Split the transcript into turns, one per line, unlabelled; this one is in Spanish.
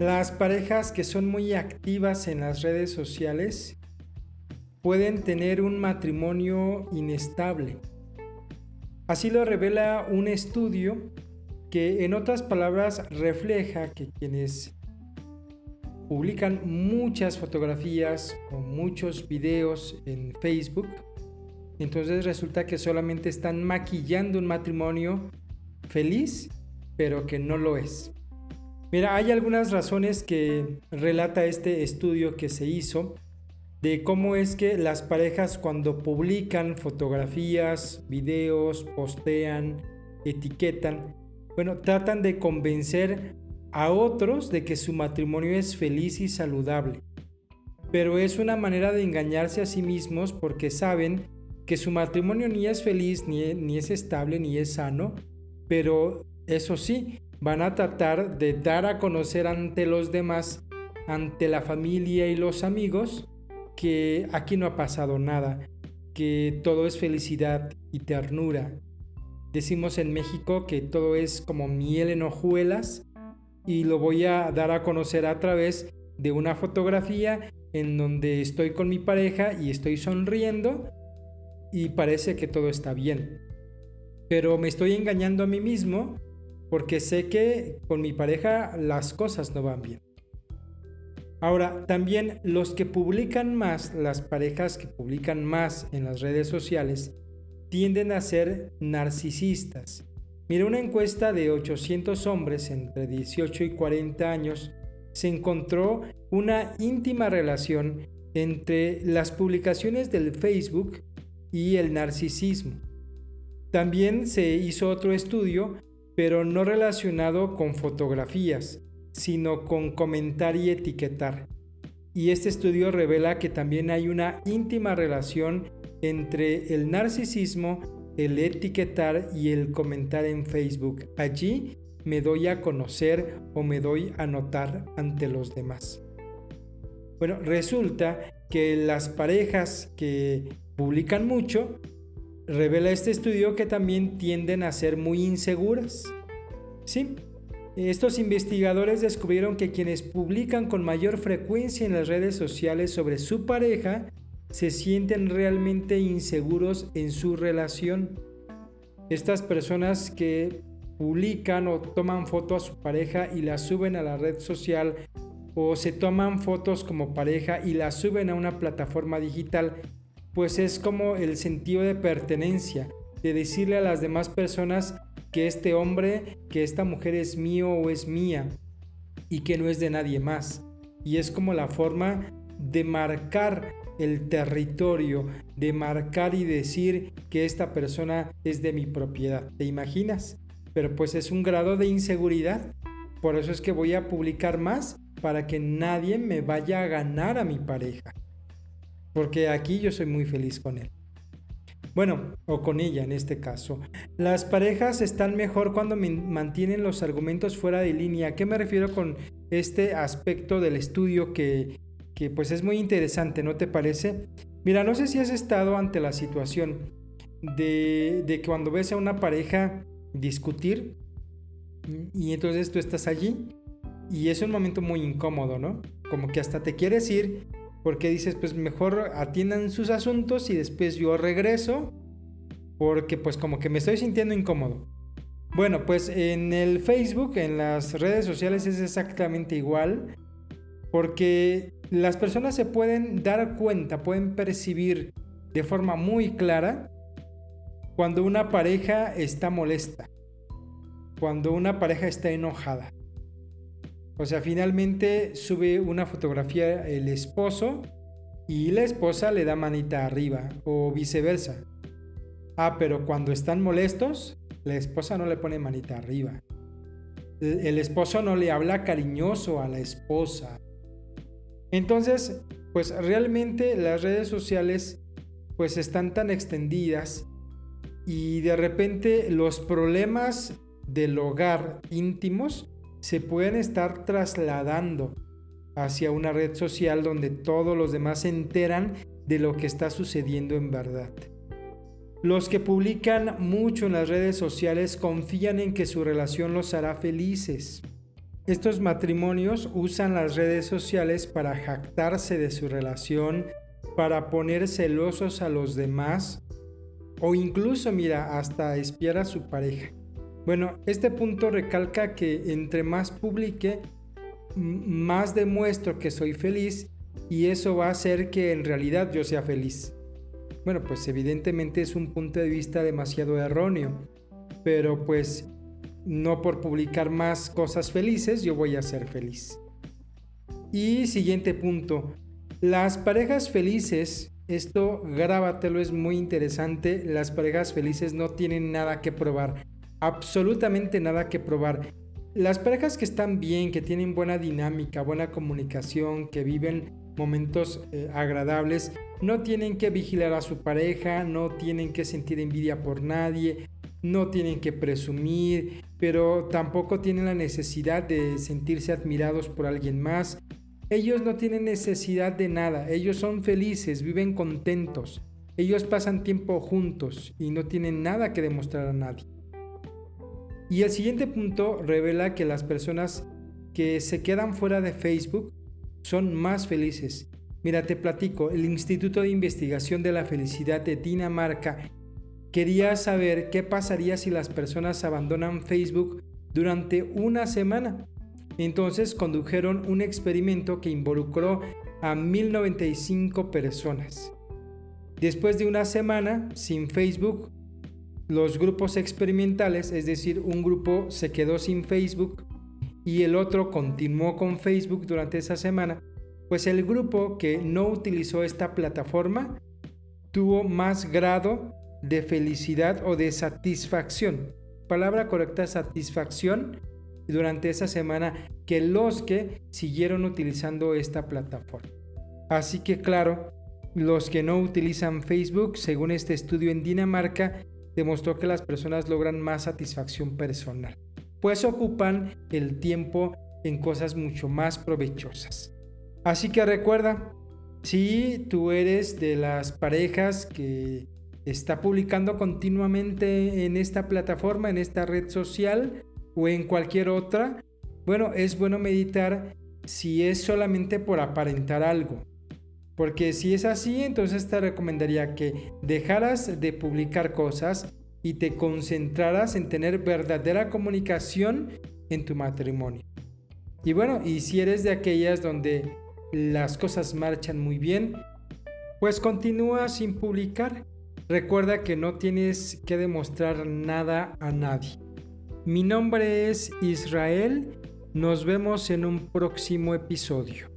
Las parejas que son muy activas en las redes sociales pueden tener un matrimonio inestable. Así lo revela un estudio que en otras palabras refleja que quienes publican muchas fotografías o muchos videos en Facebook, entonces resulta que solamente están maquillando un matrimonio feliz, pero que no lo es. Mira, hay algunas razones que relata este estudio que se hizo de cómo es que las parejas cuando publican fotografías, videos, postean, etiquetan, bueno, tratan de convencer a otros de que su matrimonio es feliz y saludable. Pero es una manera de engañarse a sí mismos porque saben que su matrimonio ni es feliz, ni, ni es estable, ni es sano, pero eso sí, van a tratar de dar a conocer ante los demás, ante la familia y los amigos, que aquí no ha pasado nada, que todo es felicidad y ternura. Decimos en México que todo es como miel en hojuelas y lo voy a dar a conocer a través de una fotografía en donde estoy con mi pareja y estoy sonriendo y parece que todo está bien. Pero me estoy engañando a mí mismo porque sé que con mi pareja las cosas no van bien. Ahora, también los que publican más, las parejas que publican más en las redes sociales, tienden a ser narcisistas. Mira, una encuesta de 800 hombres entre 18 y 40 años se encontró una íntima relación entre las publicaciones del Facebook y el narcisismo. También se hizo otro estudio pero no relacionado con fotografías, sino con comentar y etiquetar. Y este estudio revela que también hay una íntima relación entre el narcisismo, el etiquetar y el comentar en Facebook. Allí me doy a conocer o me doy a notar ante los demás. Bueno, resulta que las parejas que publican mucho Revela este estudio que también tienden a ser muy inseguras. Sí, estos investigadores descubrieron que quienes publican con mayor frecuencia en las redes sociales sobre su pareja se sienten realmente inseguros en su relación. Estas personas que publican o toman foto a su pareja y la suben a la red social o se toman fotos como pareja y la suben a una plataforma digital pues es como el sentido de pertenencia, de decirle a las demás personas que este hombre, que esta mujer es mío o es mía y que no es de nadie más. Y es como la forma de marcar el territorio, de marcar y decir que esta persona es de mi propiedad. ¿Te imaginas? Pero pues es un grado de inseguridad. Por eso es que voy a publicar más para que nadie me vaya a ganar a mi pareja porque aquí yo soy muy feliz con él. Bueno, o con ella en este caso. Las parejas están mejor cuando mantienen los argumentos fuera de línea. ¿A qué me refiero con este aspecto del estudio que, que pues es muy interesante, ¿no te parece? Mira, no sé si has estado ante la situación de, de cuando ves a una pareja discutir y entonces tú estás allí y es un momento muy incómodo, ¿no? Como que hasta te quieres ir porque dices, pues mejor atiendan sus asuntos y después yo regreso, porque pues como que me estoy sintiendo incómodo. Bueno, pues en el Facebook, en las redes sociales es exactamente igual, porque las personas se pueden dar cuenta, pueden percibir de forma muy clara cuando una pareja está molesta, cuando una pareja está enojada. O sea, finalmente sube una fotografía el esposo y la esposa le da manita arriba o viceversa. Ah, pero cuando están molestos, la esposa no le pone manita arriba. El esposo no le habla cariñoso a la esposa. Entonces, pues realmente las redes sociales pues están tan extendidas y de repente los problemas del hogar íntimos se pueden estar trasladando hacia una red social donde todos los demás se enteran de lo que está sucediendo en verdad. Los que publican mucho en las redes sociales confían en que su relación los hará felices. Estos matrimonios usan las redes sociales para jactarse de su relación, para poner celosos a los demás o incluso, mira, hasta espiar a su pareja. Bueno, este punto recalca que entre más publique, más demuestro que soy feliz y eso va a hacer que en realidad yo sea feliz. Bueno, pues evidentemente es un punto de vista demasiado erróneo, pero pues no por publicar más cosas felices yo voy a ser feliz. Y siguiente punto, las parejas felices, esto grábatelo, es muy interesante, las parejas felices no tienen nada que probar, absolutamente nada que probar. Las parejas que están bien, que tienen buena dinámica, buena comunicación, que viven momentos eh, agradables, no tienen que vigilar a su pareja, no tienen que sentir envidia por nadie, no tienen que presumir, pero tampoco tienen la necesidad de sentirse admirados por alguien más. Ellos no tienen necesidad de nada, ellos son felices, viven contentos, ellos pasan tiempo juntos y no tienen nada que demostrar a nadie. Y el siguiente punto revela que las personas que se quedan fuera de Facebook son más felices. Mira, te platico, el Instituto de Investigación de la Felicidad de Dinamarca quería saber qué pasaría si las personas abandonan Facebook durante una semana. Entonces condujeron un experimento que involucró a 1095 personas. Después de una semana sin Facebook, los grupos experimentales, es decir, un grupo se quedó sin Facebook y el otro continuó con Facebook durante esa semana, pues el grupo que no utilizó esta plataforma tuvo más grado de felicidad o de satisfacción. Palabra correcta, satisfacción durante esa semana que los que siguieron utilizando esta plataforma. Así que claro, los que no utilizan Facebook, según este estudio en Dinamarca, demostró que las personas logran más satisfacción personal, pues ocupan el tiempo en cosas mucho más provechosas. Así que recuerda, si tú eres de las parejas que está publicando continuamente en esta plataforma, en esta red social o en cualquier otra, bueno, es bueno meditar si es solamente por aparentar algo. Porque si es así, entonces te recomendaría que dejaras de publicar cosas y te concentraras en tener verdadera comunicación en tu matrimonio. Y bueno, y si eres de aquellas donde las cosas marchan muy bien, pues continúa sin publicar. Recuerda que no tienes que demostrar nada a nadie. Mi nombre es Israel. Nos vemos en un próximo episodio.